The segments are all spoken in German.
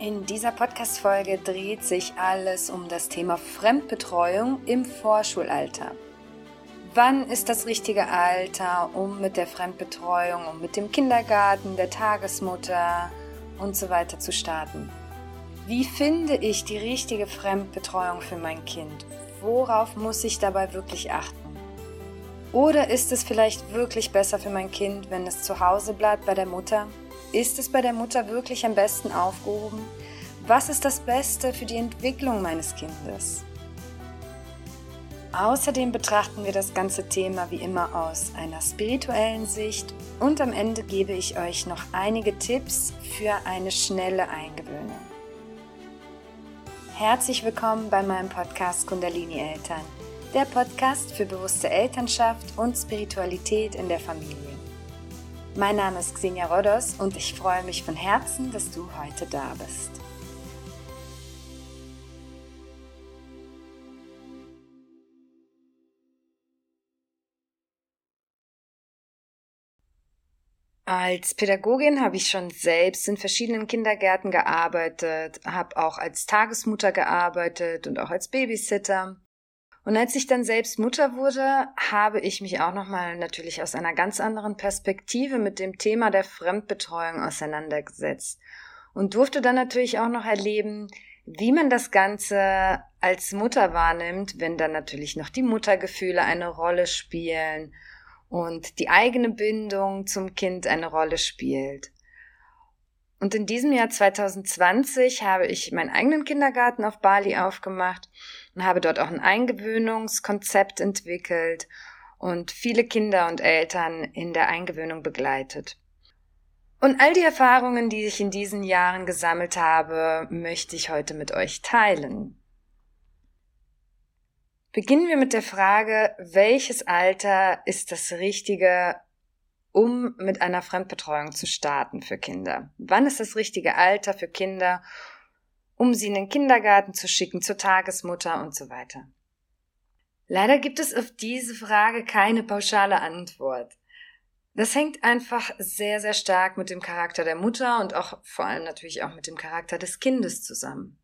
In dieser Podcast-Folge dreht sich alles um das Thema Fremdbetreuung im Vorschulalter. Wann ist das richtige Alter, um mit der Fremdbetreuung, um mit dem Kindergarten, der Tagesmutter und so weiter zu starten? Wie finde ich die richtige Fremdbetreuung für mein Kind? Worauf muss ich dabei wirklich achten? Oder ist es vielleicht wirklich besser für mein Kind, wenn es zu Hause bleibt bei der Mutter? Ist es bei der Mutter wirklich am besten aufgehoben? Was ist das Beste für die Entwicklung meines Kindes? Außerdem betrachten wir das ganze Thema wie immer aus einer spirituellen Sicht und am Ende gebe ich euch noch einige Tipps für eine schnelle Eingewöhnung. Herzlich willkommen bei meinem Podcast Kundalini Eltern, der Podcast für bewusste Elternschaft und Spiritualität in der Familie. Mein Name ist Xenia Rodos und ich freue mich von Herzen, dass du heute da bist. Als Pädagogin habe ich schon selbst in verschiedenen Kindergärten gearbeitet, habe auch als Tagesmutter gearbeitet und auch als Babysitter. Und als ich dann selbst Mutter wurde, habe ich mich auch nochmal natürlich aus einer ganz anderen Perspektive mit dem Thema der Fremdbetreuung auseinandergesetzt und durfte dann natürlich auch noch erleben, wie man das Ganze als Mutter wahrnimmt, wenn dann natürlich noch die Muttergefühle eine Rolle spielen und die eigene Bindung zum Kind eine Rolle spielt. Und in diesem Jahr 2020 habe ich meinen eigenen Kindergarten auf Bali aufgemacht und habe dort auch ein Eingewöhnungskonzept entwickelt und viele Kinder und Eltern in der Eingewöhnung begleitet. Und all die Erfahrungen, die ich in diesen Jahren gesammelt habe, möchte ich heute mit euch teilen. Beginnen wir mit der Frage, welches Alter ist das Richtige, um mit einer Fremdbetreuung zu starten für Kinder? Wann ist das richtige Alter für Kinder, um sie in den Kindergarten zu schicken, zur Tagesmutter und so weiter. Leider gibt es auf diese Frage keine pauschale Antwort. Das hängt einfach sehr, sehr stark mit dem Charakter der Mutter und auch vor allem natürlich auch mit dem Charakter des Kindes zusammen.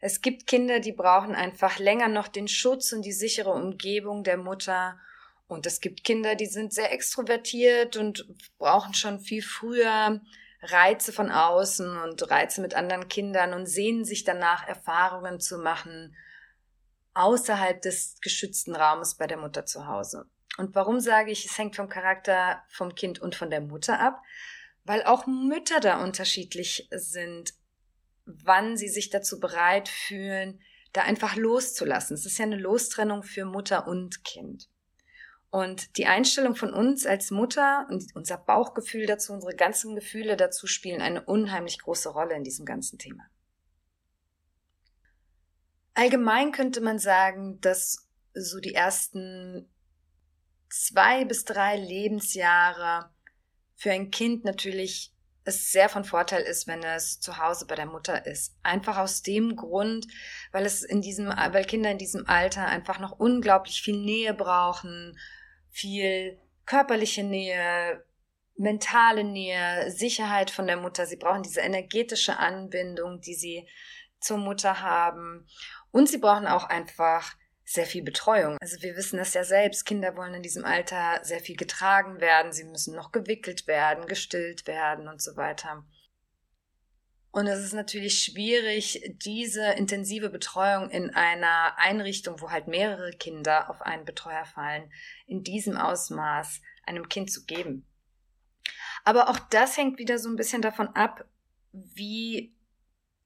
Es gibt Kinder, die brauchen einfach länger noch den Schutz und die sichere Umgebung der Mutter. Und es gibt Kinder, die sind sehr extrovertiert und brauchen schon viel früher Reize von außen und Reize mit anderen Kindern und sehnen sich danach, Erfahrungen zu machen außerhalb des geschützten Raumes bei der Mutter zu Hause. Und warum sage ich, es hängt vom Charakter vom Kind und von der Mutter ab? Weil auch Mütter da unterschiedlich sind, wann sie sich dazu bereit fühlen, da einfach loszulassen. Es ist ja eine Lostrennung für Mutter und Kind. Und die Einstellung von uns als Mutter und unser Bauchgefühl dazu, unsere ganzen Gefühle dazu spielen eine unheimlich große Rolle in diesem ganzen Thema. Allgemein könnte man sagen, dass so die ersten zwei bis drei Lebensjahre für ein Kind natürlich es sehr von Vorteil ist, wenn es zu Hause bei der Mutter ist. Einfach aus dem Grund, weil es in diesem, weil Kinder in diesem Alter einfach noch unglaublich viel Nähe brauchen, viel körperliche Nähe, mentale Nähe, Sicherheit von der Mutter. Sie brauchen diese energetische Anbindung, die sie zur Mutter haben. Und sie brauchen auch einfach sehr viel Betreuung. Also wir wissen das ja selbst. Kinder wollen in diesem Alter sehr viel getragen werden. Sie müssen noch gewickelt werden, gestillt werden und so weiter. Und es ist natürlich schwierig, diese intensive Betreuung in einer Einrichtung, wo halt mehrere Kinder auf einen Betreuer fallen, in diesem Ausmaß einem Kind zu geben. Aber auch das hängt wieder so ein bisschen davon ab, wie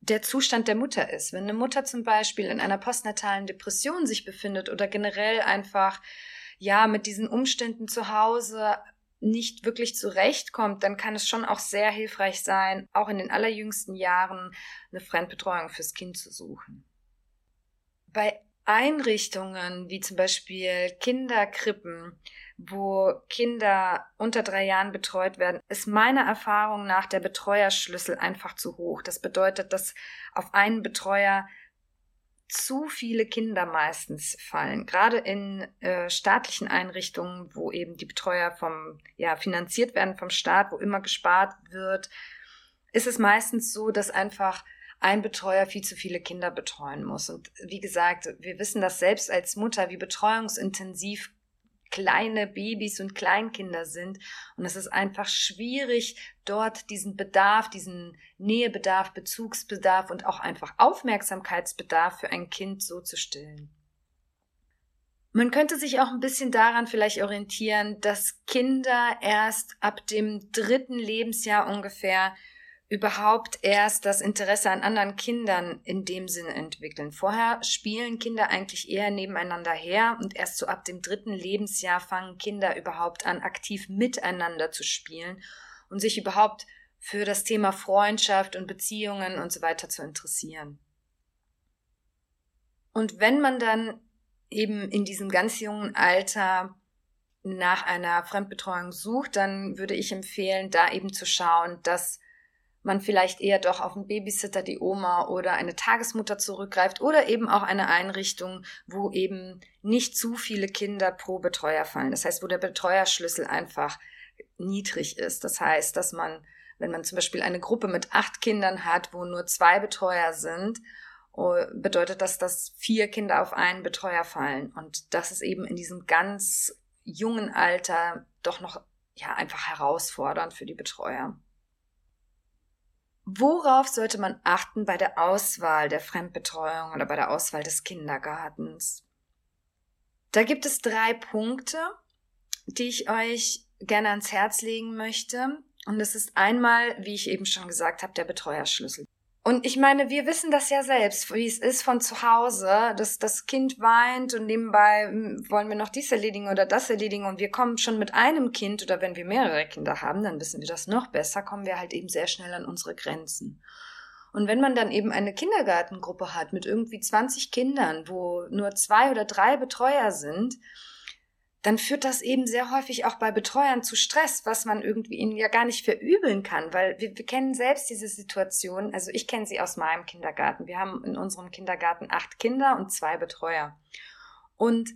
der Zustand der Mutter ist. Wenn eine Mutter zum Beispiel in einer postnatalen Depression sich befindet oder generell einfach ja mit diesen Umständen zu Hause nicht wirklich zurechtkommt, dann kann es schon auch sehr hilfreich sein, auch in den allerjüngsten Jahren eine Fremdbetreuung fürs Kind zu suchen. Bei Einrichtungen wie zum Beispiel Kinderkrippen, wo Kinder unter drei Jahren betreut werden, ist meiner Erfahrung nach der Betreuerschlüssel einfach zu hoch. Das bedeutet, dass auf einen Betreuer zu viele Kinder meistens fallen. Gerade in äh, staatlichen Einrichtungen, wo eben die Betreuer vom, ja, finanziert werden vom Staat, wo immer gespart wird, ist es meistens so, dass einfach ein Betreuer viel zu viele Kinder betreuen muss. Und wie gesagt, wir wissen das selbst als Mutter, wie betreuungsintensiv kleine Babys und Kleinkinder sind. Und es ist einfach schwierig, dort diesen Bedarf, diesen Nähebedarf, Bezugsbedarf und auch einfach Aufmerksamkeitsbedarf für ein Kind so zu stillen. Man könnte sich auch ein bisschen daran vielleicht orientieren, dass Kinder erst ab dem dritten Lebensjahr ungefähr überhaupt erst das Interesse an anderen Kindern in dem Sinne entwickeln. Vorher spielen Kinder eigentlich eher nebeneinander her und erst so ab dem dritten Lebensjahr fangen Kinder überhaupt an, aktiv miteinander zu spielen und sich überhaupt für das Thema Freundschaft und Beziehungen und so weiter zu interessieren. Und wenn man dann eben in diesem ganz jungen Alter nach einer Fremdbetreuung sucht, dann würde ich empfehlen, da eben zu schauen, dass man vielleicht eher doch auf einen Babysitter, die Oma oder eine Tagesmutter zurückgreift oder eben auch eine Einrichtung, wo eben nicht zu viele Kinder pro Betreuer fallen. Das heißt, wo der Betreuerschlüssel einfach niedrig ist. Das heißt, dass man, wenn man zum Beispiel eine Gruppe mit acht Kindern hat, wo nur zwei Betreuer sind, oh, bedeutet das, dass vier Kinder auf einen Betreuer fallen. Und das ist eben in diesem ganz jungen Alter doch noch ja einfach herausfordernd für die Betreuer. Worauf sollte man achten bei der Auswahl der Fremdbetreuung oder bei der Auswahl des Kindergartens? Da gibt es drei Punkte, die ich euch gerne ans Herz legen möchte. Und es ist einmal, wie ich eben schon gesagt habe, der Betreuerschlüssel. Und ich meine, wir wissen das ja selbst, wie es ist von zu Hause, dass das Kind weint und nebenbei hm, wollen wir noch dies erledigen oder das erledigen und wir kommen schon mit einem Kind oder wenn wir mehrere Kinder haben, dann wissen wir das noch besser, kommen wir halt eben sehr schnell an unsere Grenzen. Und wenn man dann eben eine Kindergartengruppe hat mit irgendwie 20 Kindern, wo nur zwei oder drei Betreuer sind, dann führt das eben sehr häufig auch bei Betreuern zu Stress, was man irgendwie ihnen ja gar nicht verübeln kann, weil wir, wir kennen selbst diese Situation. Also ich kenne sie aus meinem Kindergarten. Wir haben in unserem Kindergarten acht Kinder und zwei Betreuer. Und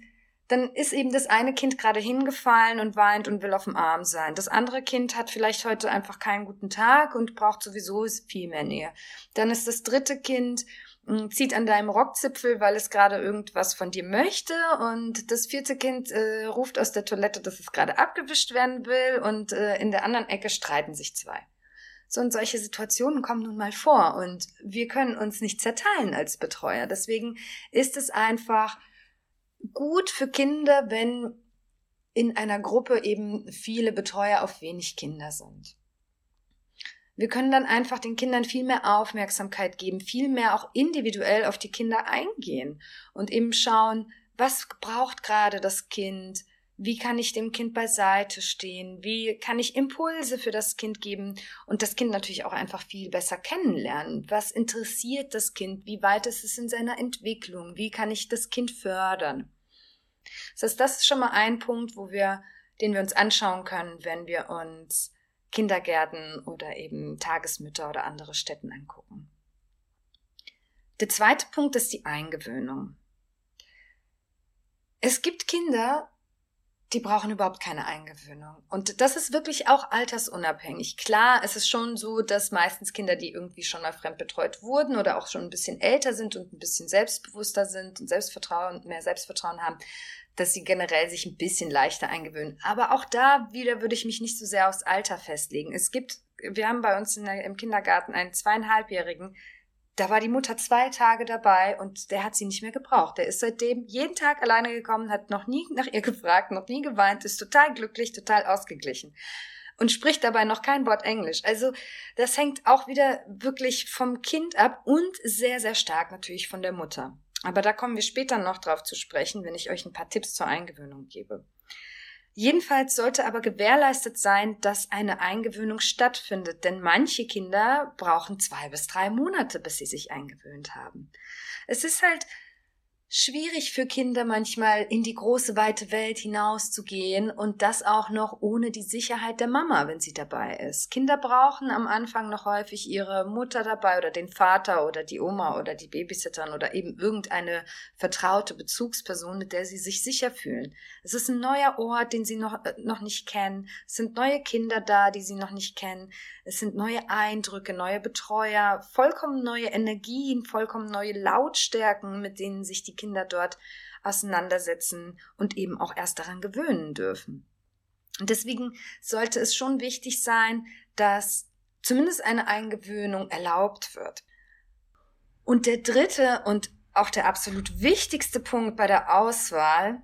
dann ist eben das eine Kind gerade hingefallen und weint und will auf dem Arm sein. Das andere Kind hat vielleicht heute einfach keinen guten Tag und braucht sowieso viel mehr Nähe. Dann ist das dritte Kind zieht an deinem Rockzipfel, weil es gerade irgendwas von dir möchte und das vierte Kind äh, ruft aus der Toilette, dass es gerade abgewischt werden will und äh, in der anderen Ecke streiten sich zwei. So und solche Situationen kommen nun mal vor und wir können uns nicht zerteilen als Betreuer. Deswegen ist es einfach gut für Kinder, wenn in einer Gruppe eben viele Betreuer auf wenig Kinder sind. Wir können dann einfach den Kindern viel mehr Aufmerksamkeit geben, viel mehr auch individuell auf die Kinder eingehen und eben schauen, was braucht gerade das Kind, wie kann ich dem Kind beiseite stehen, wie kann ich Impulse für das Kind geben und das Kind natürlich auch einfach viel besser kennenlernen. Was interessiert das Kind, wie weit ist es in seiner Entwicklung, wie kann ich das Kind fördern. Das heißt, das ist schon mal ein Punkt, wo wir, den wir uns anschauen können, wenn wir uns Kindergärten oder eben Tagesmütter oder andere Städten angucken. Der zweite Punkt ist die Eingewöhnung. Es gibt Kinder, die brauchen überhaupt keine Eingewöhnung. Und das ist wirklich auch altersunabhängig. Klar, es ist schon so, dass meistens Kinder, die irgendwie schon mal fremdbetreut wurden oder auch schon ein bisschen älter sind und ein bisschen selbstbewusster sind und Selbstvertrauen, mehr Selbstvertrauen haben, dass sie generell sich ein bisschen leichter eingewöhnen. Aber auch da wieder würde ich mich nicht so sehr aufs Alter festlegen. Es gibt, wir haben bei uns der, im Kindergarten einen zweieinhalbjährigen, da war die Mutter zwei Tage dabei und der hat sie nicht mehr gebraucht. Der ist seitdem jeden Tag alleine gekommen, hat noch nie nach ihr gefragt, noch nie geweint, ist total glücklich, total ausgeglichen und spricht dabei noch kein Wort Englisch. Also das hängt auch wieder wirklich vom Kind ab und sehr, sehr stark natürlich von der Mutter. Aber da kommen wir später noch drauf zu sprechen, wenn ich euch ein paar Tipps zur Eingewöhnung gebe. Jedenfalls sollte aber gewährleistet sein, dass eine Eingewöhnung stattfindet, denn manche Kinder brauchen zwei bis drei Monate, bis sie sich eingewöhnt haben. Es ist halt schwierig für Kinder manchmal in die große weite Welt hinauszugehen und das auch noch ohne die Sicherheit der Mama, wenn sie dabei ist. Kinder brauchen am Anfang noch häufig ihre Mutter dabei oder den Vater oder die Oma oder die Babysitterin oder eben irgendeine vertraute Bezugsperson, mit der sie sich sicher fühlen. Es ist ein neuer Ort, den sie noch, äh, noch nicht kennen. Es sind neue Kinder da, die sie noch nicht kennen. Es sind neue Eindrücke, neue Betreuer, vollkommen neue Energien, vollkommen neue Lautstärken, mit denen sich die Kinder dort auseinandersetzen und eben auch erst daran gewöhnen dürfen. Und deswegen sollte es schon wichtig sein, dass zumindest eine Eingewöhnung erlaubt wird. Und der dritte und auch der absolut wichtigste Punkt bei der Auswahl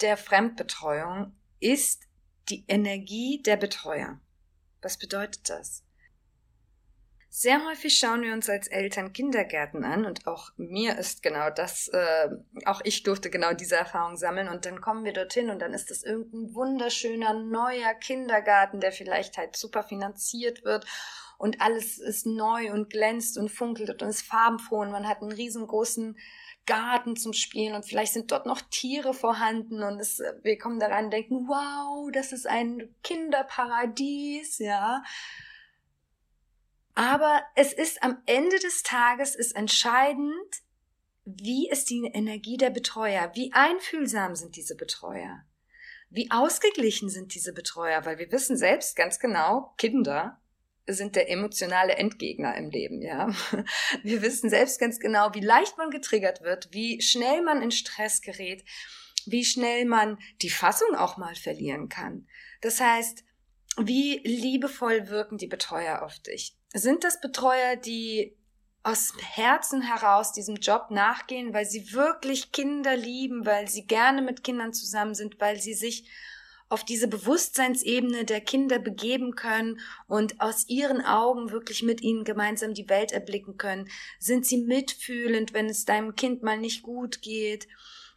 der Fremdbetreuung ist die Energie der Betreuer. Was bedeutet das? Sehr häufig schauen wir uns als Eltern Kindergärten an und auch mir ist genau das, äh, auch ich durfte genau diese Erfahrung sammeln und dann kommen wir dorthin und dann ist es irgendein wunderschöner neuer Kindergarten, der vielleicht halt super finanziert wird und alles ist neu und glänzt und funkelt und ist farbenfroh und man hat einen riesengroßen Garten zum Spielen und vielleicht sind dort noch Tiere vorhanden und es, wir kommen da rein und denken, wow, das ist ein Kinderparadies, ja. Aber es ist am Ende des Tages ist entscheidend, wie ist die Energie der Betreuer? Wie einfühlsam sind diese Betreuer? Wie ausgeglichen sind diese Betreuer? Weil wir wissen selbst ganz genau, Kinder sind der emotionale Endgegner im Leben, ja. Wir wissen selbst ganz genau, wie leicht man getriggert wird, wie schnell man in Stress gerät, wie schnell man die Fassung auch mal verlieren kann. Das heißt, wie liebevoll wirken die Betreuer auf dich? Sind das Betreuer, die aus Herzen heraus diesem Job nachgehen, weil sie wirklich Kinder lieben, weil sie gerne mit Kindern zusammen sind, weil sie sich auf diese Bewusstseinsebene der Kinder begeben können und aus ihren Augen wirklich mit ihnen gemeinsam die Welt erblicken können? Sind sie mitfühlend, wenn es deinem Kind mal nicht gut geht?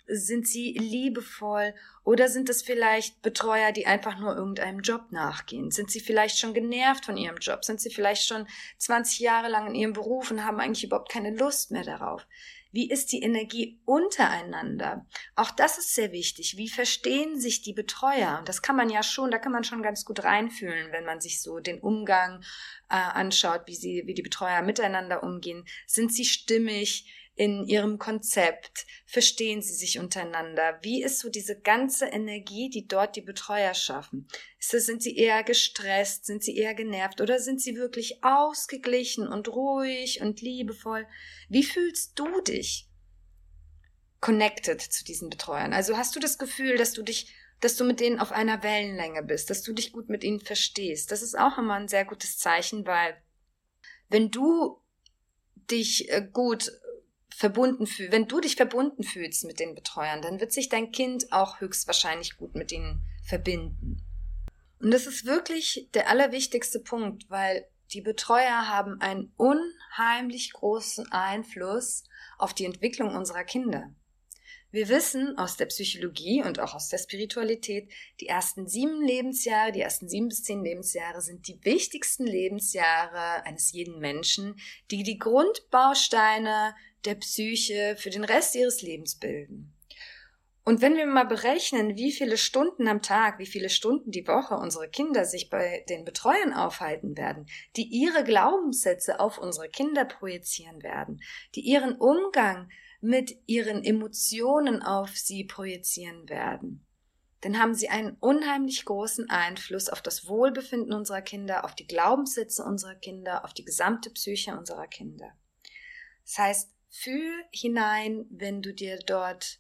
Sind sie liebevoll oder sind es vielleicht Betreuer, die einfach nur irgendeinem Job nachgehen? Sind sie vielleicht schon genervt von ihrem Job? Sind sie vielleicht schon 20 Jahre lang in ihrem Beruf und haben eigentlich überhaupt keine Lust mehr darauf? Wie ist die Energie untereinander? Auch das ist sehr wichtig. Wie verstehen sich die Betreuer? Und das kann man ja schon, da kann man schon ganz gut reinfühlen, wenn man sich so den Umgang äh, anschaut, wie sie, wie die Betreuer miteinander umgehen. Sind sie stimmig? In ihrem Konzept? Verstehen sie sich untereinander? Wie ist so diese ganze Energie, die dort die Betreuer schaffen? sind sie eher gestresst? Sind sie eher genervt? Oder sind sie wirklich ausgeglichen und ruhig und liebevoll? Wie fühlst du dich connected zu diesen Betreuern? Also hast du das Gefühl, dass du dich dass du mit denen auf einer Wellenlänge bist, dass du dich gut mit ihnen verstehst. Das ist auch immer ein sehr gutes Zeichen, weil wenn du dich äh, gut verbunden fühlst, wenn du dich verbunden fühlst mit den Betreuern, dann wird sich dein Kind auch höchstwahrscheinlich gut mit ihnen verbinden. Und das ist wirklich der allerwichtigste Punkt, weil die Betreuer haben einen unheimlich großen Einfluss auf die Entwicklung unserer Kinder. Wir wissen aus der Psychologie und auch aus der Spiritualität, die ersten sieben Lebensjahre, die ersten sieben bis zehn Lebensjahre sind die wichtigsten Lebensjahre eines jeden Menschen, die die Grundbausteine der Psyche für den Rest ihres Lebens bilden. Und wenn wir mal berechnen, wie viele Stunden am Tag, wie viele Stunden die Woche unsere Kinder sich bei den Betreuern aufhalten werden, die ihre Glaubenssätze auf unsere Kinder projizieren werden, die ihren Umgang mit ihren Emotionen auf sie projizieren werden, dann haben sie einen unheimlich großen Einfluss auf das Wohlbefinden unserer Kinder, auf die Glaubenssätze unserer Kinder, auf die gesamte Psyche unserer Kinder. Das heißt, Fühl hinein, wenn du dir dort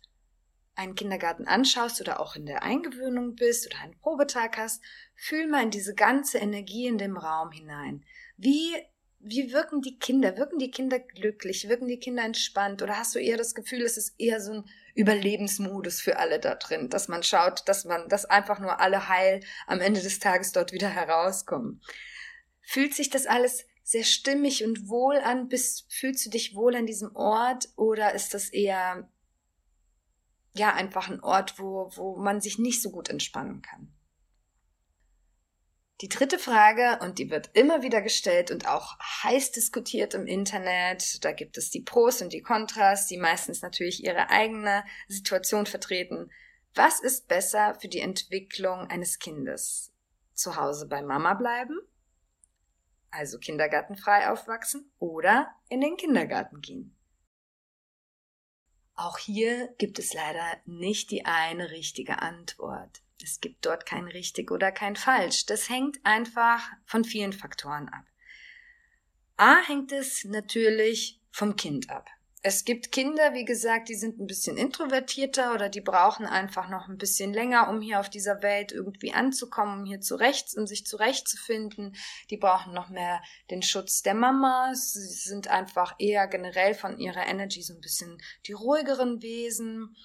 einen Kindergarten anschaust oder auch in der Eingewöhnung bist oder einen Probetag hast, fühl mal in diese ganze Energie in dem Raum hinein. Wie, wie wirken die Kinder? Wirken die Kinder glücklich? Wirken die Kinder entspannt? Oder hast du eher das Gefühl, es ist eher so ein Überlebensmodus für alle da drin, dass man schaut, dass man, dass einfach nur alle heil am Ende des Tages dort wieder herauskommen? Fühlt sich das alles sehr stimmig und wohl an? Bist, fühlst du dich wohl an diesem Ort oder ist das eher ja einfach ein Ort, wo, wo man sich nicht so gut entspannen kann? Die dritte Frage, und die wird immer wieder gestellt und auch heiß diskutiert im Internet, da gibt es die Pros und die Kontras, die meistens natürlich ihre eigene Situation vertreten. Was ist besser für die Entwicklung eines Kindes? Zu Hause bei Mama bleiben? Also kindergartenfrei aufwachsen oder in den Kindergarten gehen? Auch hier gibt es leider nicht die eine richtige Antwort. Es gibt dort kein richtig oder kein falsch. Das hängt einfach von vielen Faktoren ab. A hängt es natürlich vom Kind ab. Es gibt Kinder, wie gesagt, die sind ein bisschen introvertierter oder die brauchen einfach noch ein bisschen länger, um hier auf dieser Welt irgendwie anzukommen, um hier zurecht, um sich zurechtzufinden. Die brauchen noch mehr den Schutz der Mama. Sie sind einfach eher generell von ihrer Energy so ein bisschen die ruhigeren Wesen.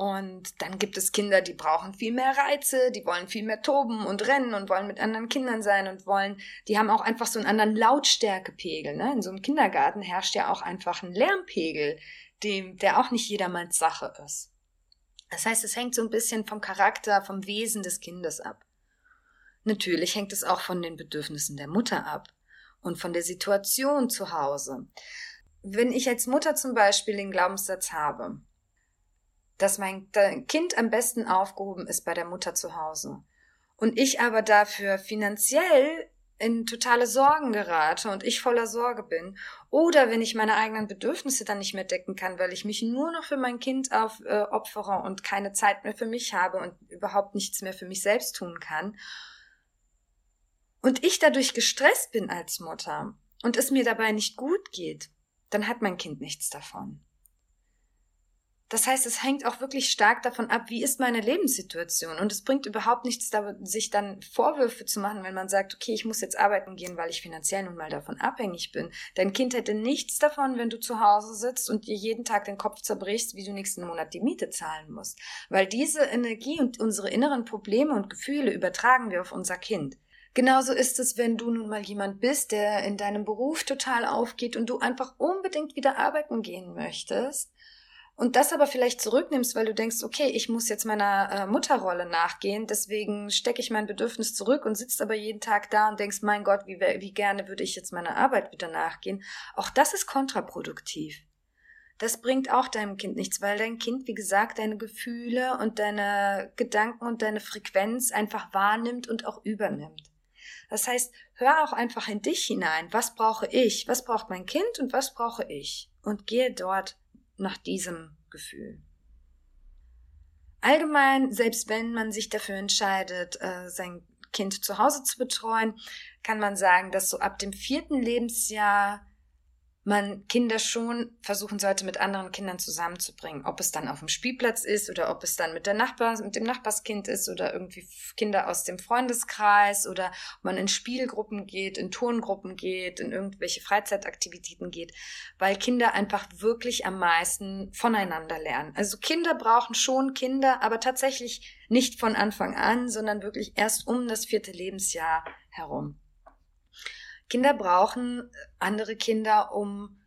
Und dann gibt es Kinder, die brauchen viel mehr Reize, die wollen viel mehr toben und rennen und wollen mit anderen Kindern sein und wollen, die haben auch einfach so einen anderen Lautstärkepegel. Ne? In so einem Kindergarten herrscht ja auch einfach ein Lärmpegel, dem, der auch nicht jedermanns Sache ist. Das heißt, es hängt so ein bisschen vom Charakter, vom Wesen des Kindes ab. Natürlich hängt es auch von den Bedürfnissen der Mutter ab und von der Situation zu Hause. Wenn ich als Mutter zum Beispiel den Glaubenssatz habe, dass mein Kind am besten aufgehoben ist bei der Mutter zu Hause. Und ich aber dafür finanziell in totale Sorgen gerate und ich voller Sorge bin. Oder wenn ich meine eigenen Bedürfnisse dann nicht mehr decken kann, weil ich mich nur noch für mein Kind aufopfere äh, und keine Zeit mehr für mich habe und überhaupt nichts mehr für mich selbst tun kann. Und ich dadurch gestresst bin als Mutter und es mir dabei nicht gut geht, dann hat mein Kind nichts davon. Das heißt, es hängt auch wirklich stark davon ab, wie ist meine Lebenssituation. Und es bringt überhaupt nichts, sich dann Vorwürfe zu machen, wenn man sagt, okay, ich muss jetzt arbeiten gehen, weil ich finanziell nun mal davon abhängig bin. Dein Kind hätte nichts davon, wenn du zu Hause sitzt und dir jeden Tag den Kopf zerbrichst, wie du nächsten Monat die Miete zahlen musst. Weil diese Energie und unsere inneren Probleme und Gefühle übertragen wir auf unser Kind. Genauso ist es, wenn du nun mal jemand bist, der in deinem Beruf total aufgeht und du einfach unbedingt wieder arbeiten gehen möchtest und das aber vielleicht zurücknimmst, weil du denkst, okay, ich muss jetzt meiner äh, Mutterrolle nachgehen, deswegen stecke ich mein Bedürfnis zurück und sitzt aber jeden Tag da und denkst, mein Gott, wie, wie gerne würde ich jetzt meiner Arbeit wieder nachgehen. Auch das ist kontraproduktiv. Das bringt auch deinem Kind nichts, weil dein Kind, wie gesagt, deine Gefühle und deine Gedanken und deine Frequenz einfach wahrnimmt und auch übernimmt. Das heißt, hör auch einfach in dich hinein. Was brauche ich? Was braucht mein Kind und was brauche ich? Und gehe dort nach diesem Gefühl. Allgemein, selbst wenn man sich dafür entscheidet, äh, sein Kind zu Hause zu betreuen, kann man sagen, dass so ab dem vierten Lebensjahr man Kinder schon versuchen sollte, mit anderen Kindern zusammenzubringen. Ob es dann auf dem Spielplatz ist oder ob es dann mit der Nachbar, mit dem Nachbarskind ist oder irgendwie Kinder aus dem Freundeskreis oder man in Spielgruppen geht, in Turngruppen geht, in irgendwelche Freizeitaktivitäten geht, weil Kinder einfach wirklich am meisten voneinander lernen. Also Kinder brauchen schon Kinder, aber tatsächlich nicht von Anfang an, sondern wirklich erst um das vierte Lebensjahr herum. Kinder brauchen andere Kinder, um,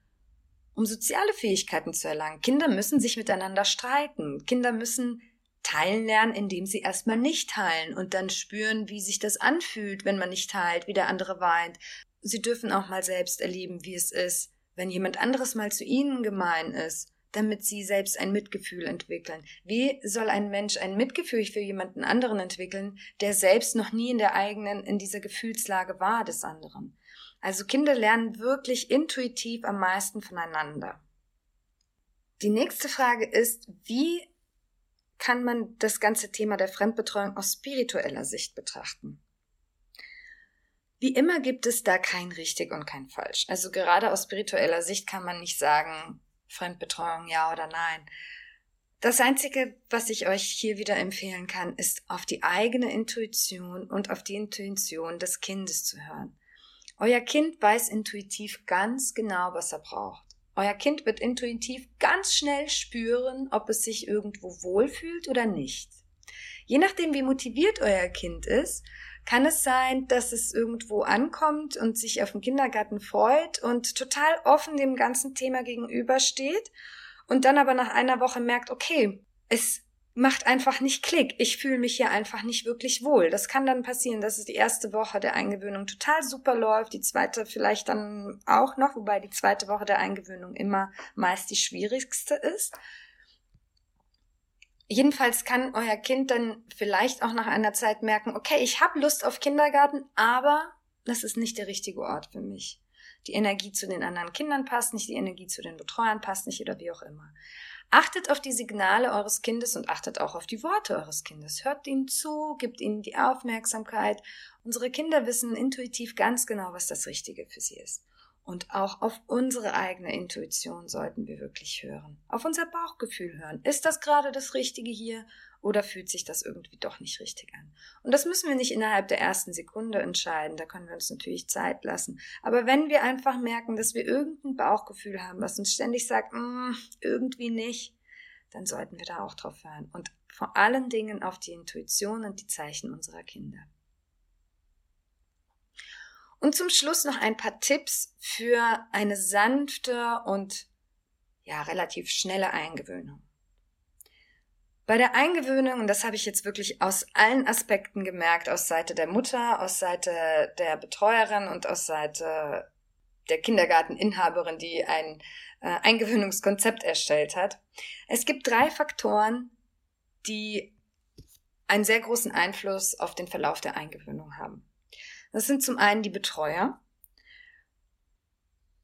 um soziale Fähigkeiten zu erlangen. Kinder müssen sich miteinander streiten. Kinder müssen teilen lernen, indem sie erstmal nicht teilen und dann spüren, wie sich das anfühlt, wenn man nicht teilt, wie der andere weint. Sie dürfen auch mal selbst erleben, wie es ist, wenn jemand anderes mal zu ihnen gemein ist damit sie selbst ein Mitgefühl entwickeln. Wie soll ein Mensch ein Mitgefühl für jemanden anderen entwickeln, der selbst noch nie in der eigenen, in dieser Gefühlslage war des anderen? Also Kinder lernen wirklich intuitiv am meisten voneinander. Die nächste Frage ist, wie kann man das ganze Thema der Fremdbetreuung aus spiritueller Sicht betrachten? Wie immer gibt es da kein richtig und kein falsch. Also gerade aus spiritueller Sicht kann man nicht sagen, Fremdbetreuung ja oder nein. Das Einzige, was ich euch hier wieder empfehlen kann, ist auf die eigene Intuition und auf die Intuition des Kindes zu hören. Euer Kind weiß intuitiv ganz genau, was er braucht. Euer Kind wird intuitiv ganz schnell spüren, ob es sich irgendwo wohlfühlt oder nicht. Je nachdem, wie motiviert euer Kind ist, kann es sein, dass es irgendwo ankommt und sich auf den Kindergarten freut und total offen dem ganzen Thema gegenübersteht und dann aber nach einer Woche merkt, okay, es macht einfach nicht Klick. Ich fühle mich hier einfach nicht wirklich wohl. Das kann dann passieren, dass es die erste Woche der Eingewöhnung total super läuft, die zweite vielleicht dann auch noch, wobei die zweite Woche der Eingewöhnung immer meist die schwierigste ist. Jedenfalls kann euer Kind dann vielleicht auch nach einer Zeit merken, okay, ich habe Lust auf Kindergarten, aber das ist nicht der richtige Ort für mich. Die Energie zu den anderen Kindern passt nicht, die Energie zu den Betreuern passt nicht oder wie auch immer. Achtet auf die Signale eures Kindes und achtet auch auf die Worte eures Kindes. Hört ihnen zu, gibt ihnen die Aufmerksamkeit. Unsere Kinder wissen intuitiv ganz genau, was das Richtige für sie ist. Und auch auf unsere eigene Intuition sollten wir wirklich hören. Auf unser Bauchgefühl hören. Ist das gerade das Richtige hier oder fühlt sich das irgendwie doch nicht richtig an? Und das müssen wir nicht innerhalb der ersten Sekunde entscheiden, da können wir uns natürlich Zeit lassen. Aber wenn wir einfach merken, dass wir irgendein Bauchgefühl haben, was uns ständig sagt, mm, irgendwie nicht, dann sollten wir da auch drauf hören. Und vor allen Dingen auf die Intuition und die Zeichen unserer Kinder. Und zum Schluss noch ein paar Tipps für eine sanfte und ja, relativ schnelle Eingewöhnung. Bei der Eingewöhnung, und das habe ich jetzt wirklich aus allen Aspekten gemerkt, aus Seite der Mutter, aus Seite der Betreuerin und aus Seite der Kindergarteninhaberin, die ein äh, Eingewöhnungskonzept erstellt hat. Es gibt drei Faktoren, die einen sehr großen Einfluss auf den Verlauf der Eingewöhnung haben. Das sind zum einen die Betreuer,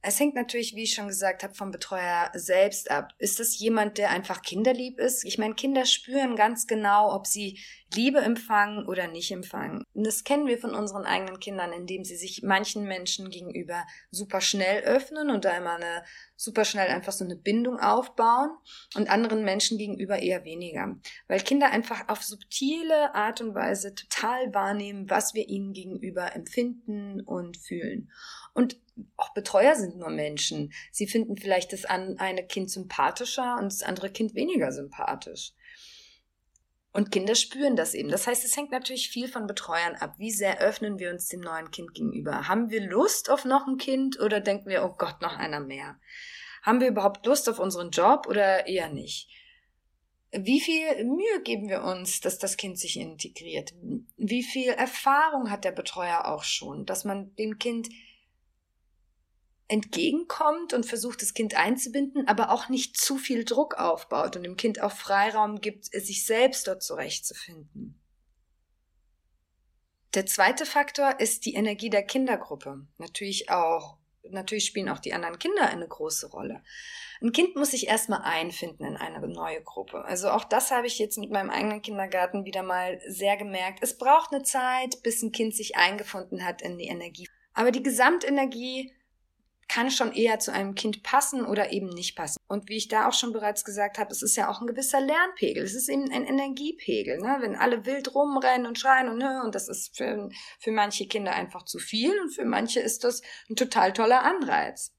es hängt natürlich, wie ich schon gesagt habe, vom Betreuer selbst ab. Ist das jemand, der einfach kinderlieb ist? Ich meine, Kinder spüren ganz genau, ob sie Liebe empfangen oder nicht empfangen. Und das kennen wir von unseren eigenen Kindern, indem sie sich manchen Menschen gegenüber super schnell öffnen und da immer eine super schnell einfach so eine Bindung aufbauen und anderen Menschen gegenüber eher weniger. Weil Kinder einfach auf subtile Art und Weise total wahrnehmen, was wir ihnen gegenüber empfinden und fühlen. Und auch Betreuer sind nur Menschen. Sie finden vielleicht das eine Kind sympathischer und das andere Kind weniger sympathisch. Und Kinder spüren das eben. Das heißt, es hängt natürlich viel von Betreuern ab. Wie sehr öffnen wir uns dem neuen Kind gegenüber? Haben wir Lust auf noch ein Kind oder denken wir, oh Gott, noch einer mehr? Haben wir überhaupt Lust auf unseren Job oder eher nicht? Wie viel Mühe geben wir uns, dass das Kind sich integriert? Wie viel Erfahrung hat der Betreuer auch schon, dass man dem Kind entgegenkommt und versucht, das Kind einzubinden, aber auch nicht zu viel Druck aufbaut und dem Kind auch Freiraum gibt, sich selbst dort zurechtzufinden. Der zweite Faktor ist die Energie der Kindergruppe. Natürlich auch, natürlich spielen auch die anderen Kinder eine große Rolle. Ein Kind muss sich erstmal einfinden in eine neue Gruppe. Also auch das habe ich jetzt mit meinem eigenen Kindergarten wieder mal sehr gemerkt. Es braucht eine Zeit, bis ein Kind sich eingefunden hat in die Energie. Aber die Gesamtenergie kann schon eher zu einem Kind passen oder eben nicht passen. Und wie ich da auch schon bereits gesagt habe, es ist ja auch ein gewisser Lernpegel. Es ist eben ein Energiepegel. Ne? Wenn alle wild rumrennen und schreien und, ne, und das ist für, für manche Kinder einfach zu viel und für manche ist das ein total toller Anreiz.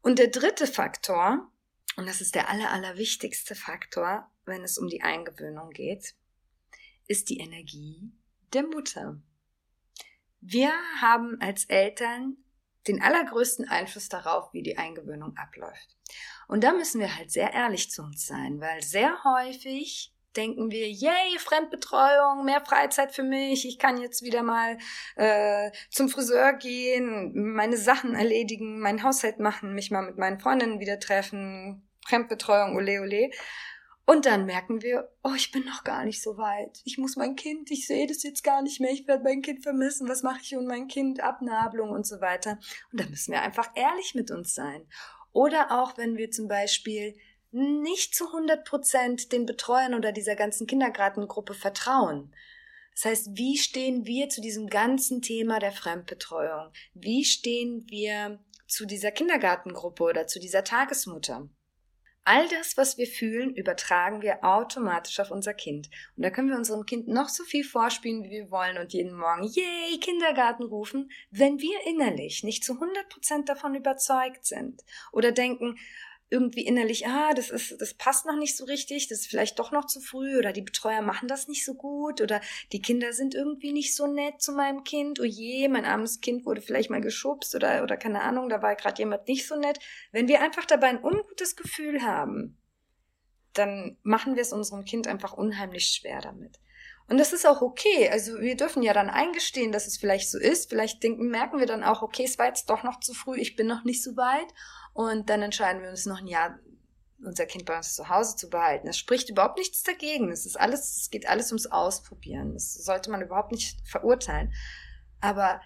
Und der dritte Faktor, und das ist der aller, allerwichtigste Faktor, wenn es um die Eingewöhnung geht, ist die Energie der Mutter. Wir haben als Eltern den allergrößten Einfluss darauf, wie die Eingewöhnung abläuft. Und da müssen wir halt sehr ehrlich zu uns sein, weil sehr häufig denken wir, yay, Fremdbetreuung, mehr Freizeit für mich, ich kann jetzt wieder mal äh, zum Friseur gehen, meine Sachen erledigen, mein Haushalt machen, mich mal mit meinen Freundinnen wieder treffen, Fremdbetreuung, ole ole. Und dann merken wir, oh, ich bin noch gar nicht so weit. Ich muss mein Kind, ich sehe das jetzt gar nicht mehr, ich werde mein Kind vermissen, was mache ich und mein Kind, Abnabelung und so weiter. Und da müssen wir einfach ehrlich mit uns sein. Oder auch, wenn wir zum Beispiel nicht zu 100 Prozent den Betreuern oder dieser ganzen Kindergartengruppe vertrauen. Das heißt, wie stehen wir zu diesem ganzen Thema der Fremdbetreuung? Wie stehen wir zu dieser Kindergartengruppe oder zu dieser Tagesmutter? All das, was wir fühlen, übertragen wir automatisch auf unser Kind. Und da können wir unserem Kind noch so viel vorspielen, wie wir wollen und jeden Morgen, yay, Kindergarten rufen, wenn wir innerlich nicht zu 100 Prozent davon überzeugt sind oder denken, irgendwie innerlich, ah, das ist, das passt noch nicht so richtig, das ist vielleicht doch noch zu früh oder die Betreuer machen das nicht so gut oder die Kinder sind irgendwie nicht so nett zu meinem Kind, oh je, mein armes Kind wurde vielleicht mal geschubst oder, oder keine Ahnung, da war gerade jemand nicht so nett. Wenn wir einfach dabei ein ungutes Gefühl haben, dann machen wir es unserem Kind einfach unheimlich schwer damit. Und das ist auch okay. Also wir dürfen ja dann eingestehen, dass es vielleicht so ist. Vielleicht denken, merken wir dann auch, okay, es war jetzt doch noch zu früh, ich bin noch nicht so weit. Und dann entscheiden wir uns noch ein Jahr, unser Kind bei uns zu Hause zu behalten. Es spricht überhaupt nichts dagegen. Es ist alles, es geht alles ums Ausprobieren. Das sollte man überhaupt nicht verurteilen. Aber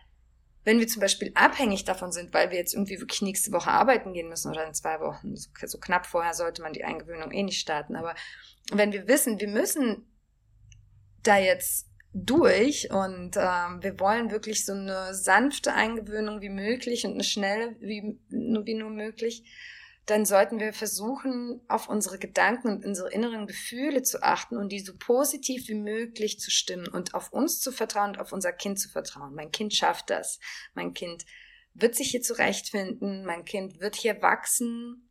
wenn wir zum Beispiel abhängig davon sind, weil wir jetzt irgendwie wirklich nächste Woche arbeiten gehen müssen oder in zwei Wochen, so knapp vorher sollte man die Eingewöhnung eh nicht starten. Aber wenn wir wissen, wir müssen da jetzt durch und ähm, wir wollen wirklich so eine sanfte Eingewöhnung wie möglich und eine schnelle wie wie nur möglich, dann sollten wir versuchen, auf unsere Gedanken und unsere inneren Gefühle zu achten und die so positiv wie möglich zu stimmen und auf uns zu vertrauen und auf unser Kind zu vertrauen. Mein Kind schafft das. Mein Kind wird sich hier zurechtfinden. Mein Kind wird hier wachsen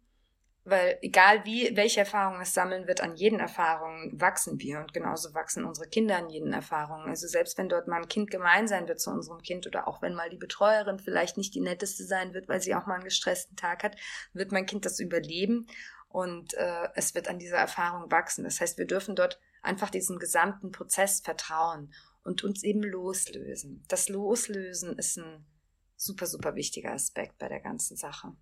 weil egal wie, welche Erfahrungen es sammeln wird, an jeden Erfahrungen wachsen wir und genauso wachsen unsere Kinder an jeden Erfahrungen. Also selbst wenn dort mal ein Kind gemein sein wird zu unserem Kind oder auch wenn mal die Betreuerin vielleicht nicht die netteste sein wird, weil sie auch mal einen gestressten Tag hat, wird mein Kind das überleben und äh, es wird an dieser Erfahrung wachsen. Das heißt, wir dürfen dort einfach diesem gesamten Prozess vertrauen und uns eben loslösen. Das Loslösen ist ein super, super wichtiger Aspekt bei der ganzen Sache.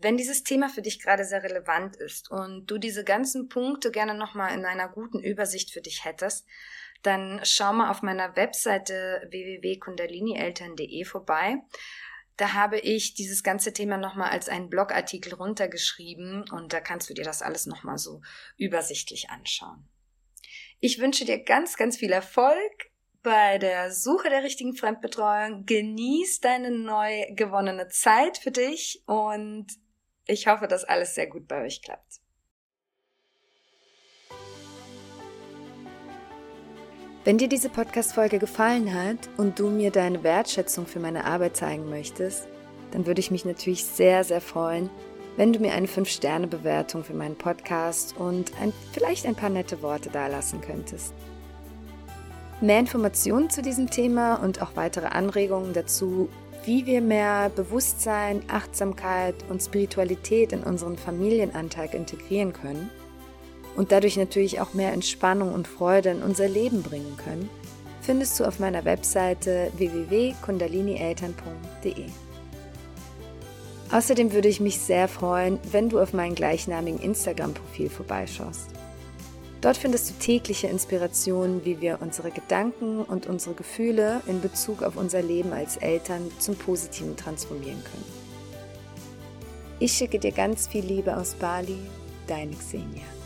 Wenn dieses Thema für dich gerade sehr relevant ist und du diese ganzen Punkte gerne nochmal in einer guten Übersicht für dich hättest, dann schau mal auf meiner Webseite www.kundalinieltern.de vorbei. Da habe ich dieses ganze Thema nochmal als einen Blogartikel runtergeschrieben und da kannst du dir das alles nochmal so übersichtlich anschauen. Ich wünsche dir ganz, ganz viel Erfolg bei der Suche der richtigen Fremdbetreuung. Genieß deine neu gewonnene Zeit für dich und ich hoffe, dass alles sehr gut bei euch klappt. Wenn dir diese Podcast-Folge gefallen hat und du mir deine Wertschätzung für meine Arbeit zeigen möchtest, dann würde ich mich natürlich sehr, sehr freuen, wenn du mir eine 5-Sterne-Bewertung für meinen Podcast und ein, vielleicht ein paar nette Worte dalassen könntest. Mehr Informationen zu diesem Thema und auch weitere Anregungen dazu wie wir mehr Bewusstsein, Achtsamkeit und Spiritualität in unseren Familienanteil integrieren können und dadurch natürlich auch mehr Entspannung und Freude in unser Leben bringen können, findest du auf meiner Webseite www.kundalinieltern.de. Außerdem würde ich mich sehr freuen, wenn du auf meinem gleichnamigen Instagram-Profil vorbeischaust. Dort findest du tägliche Inspirationen, wie wir unsere Gedanken und unsere Gefühle in Bezug auf unser Leben als Eltern zum Positiven transformieren können. Ich schicke dir ganz viel Liebe aus Bali, deine Xenia.